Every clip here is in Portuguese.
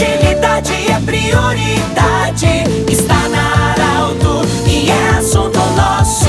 Agilidade é prioridade. Está na Arauto e é assunto nosso.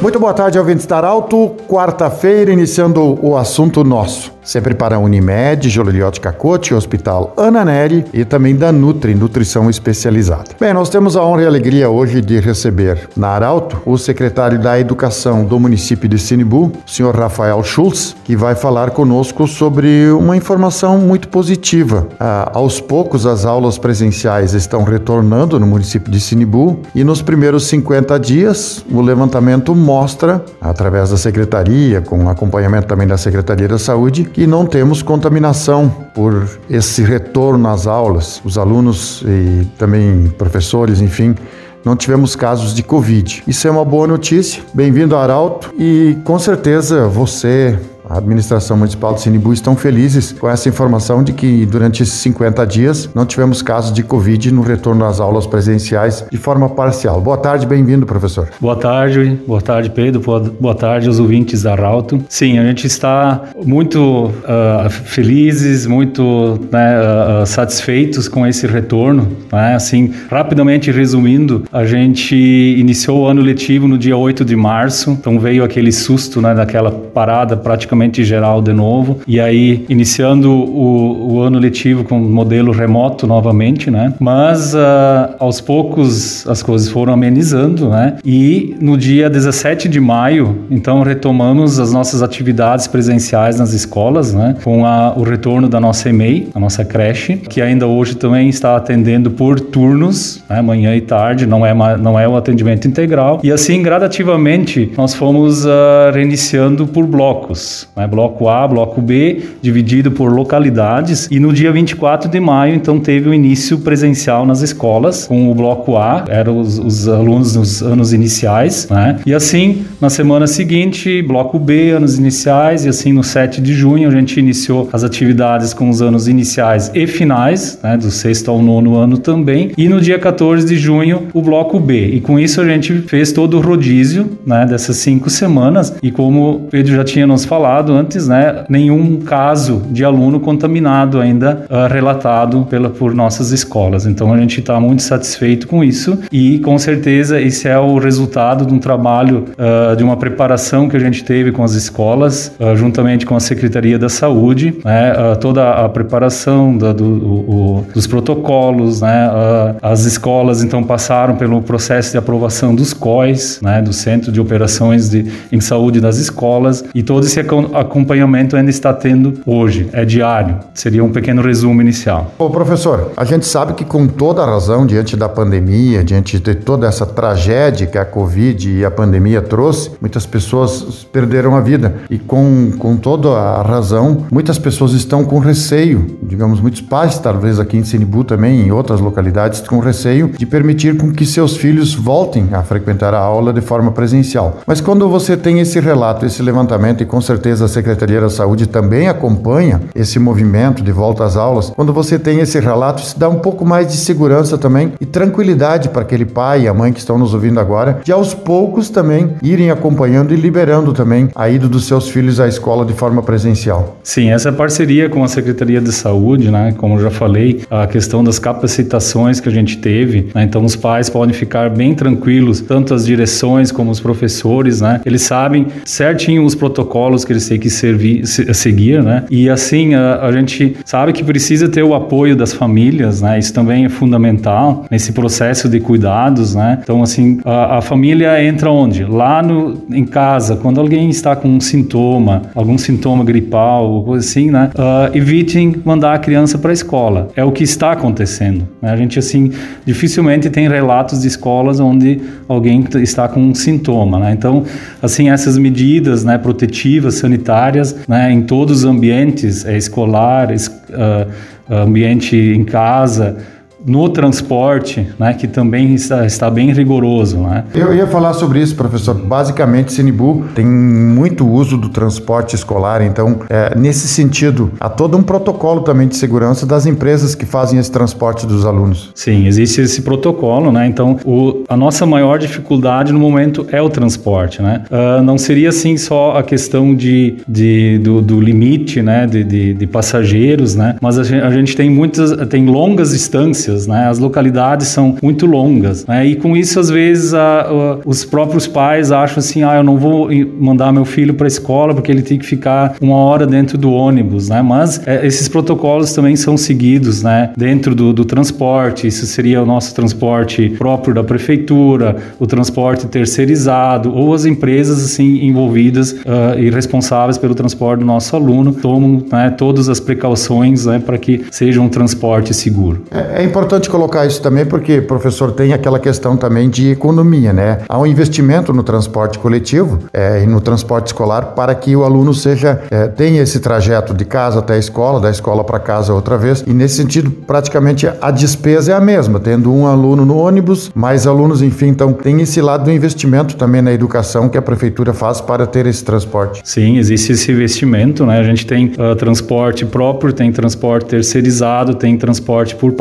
Muito boa tarde, ouvintes da Arauto. Quarta-feira, iniciando o assunto nosso sempre para a Unimed, Joliliotti Cacote, Hospital Ana Neri e também da Nutri, Nutrição Especializada. Bem, nós temos a honra e a alegria hoje de receber na Arauto o secretário da Educação do município de Sinibu, o senhor Rafael Schultz, que vai falar conosco sobre uma informação muito positiva. Ah, aos poucos, as aulas presenciais estão retornando no município de Sinibu e nos primeiros 50 dias, o levantamento mostra, através da secretaria, com acompanhamento também da Secretaria da Saúde, e não temos contaminação por esse retorno às aulas. Os alunos e também professores, enfim, não tivemos casos de Covid. Isso é uma boa notícia. Bem-vindo Arauto e com certeza você a administração municipal de Sinibu estão felizes com essa informação de que durante esses 50 dias não tivemos casos de Covid no retorno às aulas presenciais de forma parcial. Boa tarde, bem-vindo, professor. Boa tarde, boa tarde, Pedro, boa tarde aos ouvintes da Rauto. Sim, a gente está muito uh, felizes, muito né, uh, satisfeitos com esse retorno. Né? Assim, rapidamente resumindo, a gente iniciou o ano letivo no dia 8 de março, então veio aquele susto né, daquela parada praticamente praticamente geral de novo. E aí, iniciando o, o ano letivo com modelo remoto novamente, né? Mas uh, aos poucos as coisas foram amenizando, né? E no dia 17 de maio, então retomamos as nossas atividades presenciais nas escolas, né? Com a, o retorno da nossa EMEI, a nossa creche, que ainda hoje também está atendendo por turnos, né? manhã e tarde, não é, não é o atendimento integral. E assim, gradativamente, nós fomos uh, reiniciando por blocos né? bloco A, bloco B, dividido por localidades. E no dia 24 de maio, então, teve o início presencial nas escolas, com o bloco A, eram os, os alunos nos anos iniciais, né? E assim, na semana seguinte, bloco B, anos iniciais, e assim no 7 de junho a gente iniciou as atividades com os anos iniciais e finais, né? Do sexto ao nono ano também. E no dia 14 de junho, o bloco B. E com isso a gente fez todo o rodízio, né? Dessas cinco semanas. E como o Pedro já tinha nos falado, antes, né, nenhum caso de aluno contaminado ainda uh, relatado pela, por nossas escolas. Então a gente está muito satisfeito com isso e com certeza esse é o resultado de um trabalho, uh, de uma preparação que a gente teve com as escolas, uh, juntamente com a Secretaria da Saúde, né, toda a preparação da, do, o, dos protocolos, né, as escolas então passaram pelo processo de aprovação dos COIs, né, do Centro de Operações de, em Saúde das Escolas e todo esse acompanhamento ainda está tendo hoje? É diário? Seria um pequeno resumo inicial. Ô, professor, a gente sabe que com toda a razão, diante da pandemia, diante de toda essa tragédia que a Covid e a pandemia trouxe, muitas pessoas perderam a vida. E com, com toda a razão, muitas pessoas estão com receio, digamos, muitos pais, talvez aqui em Sinibu também, em outras localidades, com receio de permitir com que seus filhos voltem a frequentar a aula de forma presencial. Mas quando você tem esse relato, esse levantamento, e com certeza certeza a Secretaria da Saúde também acompanha esse movimento de volta às aulas. Quando você tem esse relato, isso dá um pouco mais de segurança também e tranquilidade para aquele pai e a mãe que estão nos ouvindo agora, de aos poucos também irem acompanhando e liberando também a ida dos seus filhos à escola de forma presencial. Sim, essa parceria com a Secretaria de Saúde, né, como eu já falei, a questão das capacitações que a gente teve, né, então os pais podem ficar bem tranquilos, tanto as direções como os professores, né, eles sabem certinho os protocolos que eles que servir, seguir, né? E assim, a, a, gente sabe que precisa ter o apoio das famílias, né? Isso também é fundamental nesse processo de cuidados, né? Então, assim, a, a família entra onde? Lá no, em casa, quando alguém está com um sintoma, algum sintoma gripal, coisa assim, né? Uh, evitem mandar a criança para a escola. É o que está acontecendo. Né? A gente, assim, dificilmente tem relatos de escolas onde alguém está com um sintoma, né? Então, assim, essas medidas, né, protetivas, sanitárias né, em todos os ambientes, é escolar, es, uh, ambiente em casa, no transporte, né, que também está, está bem rigoroso. Né? Eu ia falar sobre isso, professor. Basicamente, Sinibu tem muito uso do transporte escolar, então, é, nesse sentido, há todo um protocolo também de segurança das empresas que fazem esse transporte dos alunos. Sim, existe esse protocolo, né? Então, o, a nossa maior dificuldade no momento é o transporte, né? Uh, não seria assim só a questão de, de do, do, limite, né, de, de, de, passageiros, né? Mas a gente, a gente tem muitas, tem longas distâncias, né? As localidades são muito longas, né? E com isso, às vezes, a, a, os próprios pais acham assim, ah, eu não vou mandar meu filho para a escola porque ele tem que ficar uma hora dentro do ônibus, né? Mas é, esses protocolos também são seguidos, né? Dentro do, do transporte, isso seria o nosso transporte próprio da prefeitura, o transporte terceirizado ou as empresas assim envolvidas uh, e responsáveis pelo transporte do nosso aluno tomam né, todas as precauções né, para que seja um transporte seguro. É, é, importante colocar isso também porque, professor, tem aquela questão também de economia, né? Há um investimento no transporte coletivo é, e no transporte escolar para que o aluno seja é, tenha esse trajeto de casa até a escola, da escola para casa outra vez. E nesse sentido, praticamente a despesa é a mesma, tendo um aluno no ônibus, mais alunos, enfim, então tem esse lado do investimento também na educação que a prefeitura faz para ter esse transporte. Sim, existe esse investimento, né? A gente tem uh, transporte próprio, tem transporte terceirizado, tem transporte por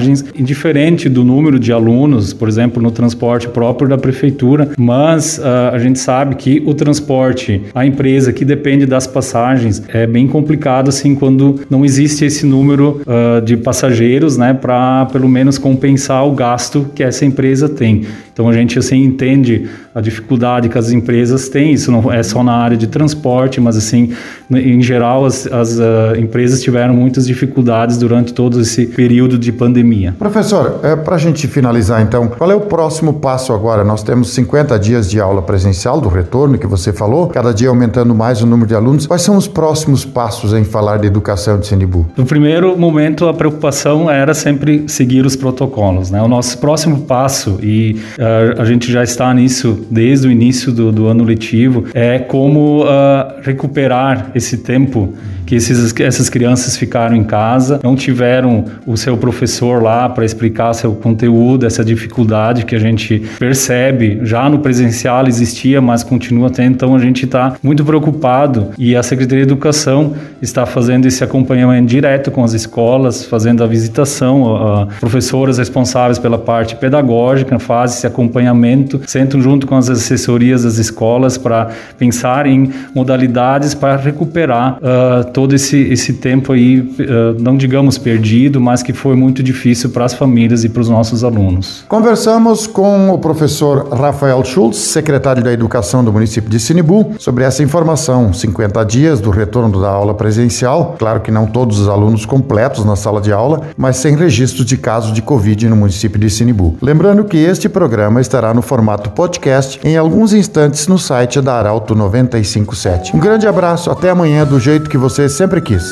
passagens, indiferente do número de alunos, por exemplo, no transporte próprio da prefeitura, mas uh, a gente sabe que o transporte, a empresa que depende das passagens, é bem complicado assim quando não existe esse número uh, de passageiros, né, para pelo menos compensar o gasto que essa empresa tem. Então a gente assim entende a dificuldade que as empresas têm. Isso não é só na área de transporte, mas assim em geral as, as uh, empresas tiveram muitas dificuldades durante todo esse período de pandemia. Professor, é, para a gente finalizar então, qual é o próximo passo agora? Nós temos 50 dias de aula presencial do retorno que você falou, cada dia aumentando mais o número de alunos. Quais são os próximos passos em falar de educação de Senibu? No primeiro momento a preocupação era sempre seguir os protocolos, né? O nosso próximo passo e uh, a gente já está nisso desde o início do, do ano letivo, é como uh, recuperar esse tempo que esses, essas crianças ficaram em casa, não tiveram o seu professor lá para explicar seu conteúdo, essa dificuldade que a gente percebe já no presencial existia, mas continua tendo. Então a gente está muito preocupado e a Secretaria de Educação está fazendo esse acompanhamento direto com as escolas, fazendo a visitação, a, professoras responsáveis pela parte pedagógica fazem esse acompanhamento, sentam junto com as assessorias das escolas para pensar em modalidades para recuperar uh, todo esse, esse tempo aí, uh, não digamos perdido, mas que foi muito difícil para as famílias e para os nossos alunos. Conversamos com o professor Rafael Schultz, secretário da Educação do município de Sinibu, sobre essa informação, 50 dias do retorno da aula presencial. Claro que não todos os alunos completos na sala de aula, mas sem registros de casos de Covid no município de Sinibu. Lembrando que este programa estará no formato podcast em alguns instantes no site da Arauto 957. Um grande abraço, até amanhã do jeito que você sempre quis.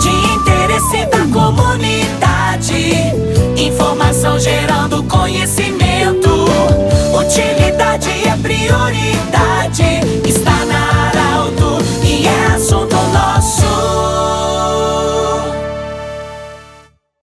De interesse da comunidade, informação gerando conhecimento.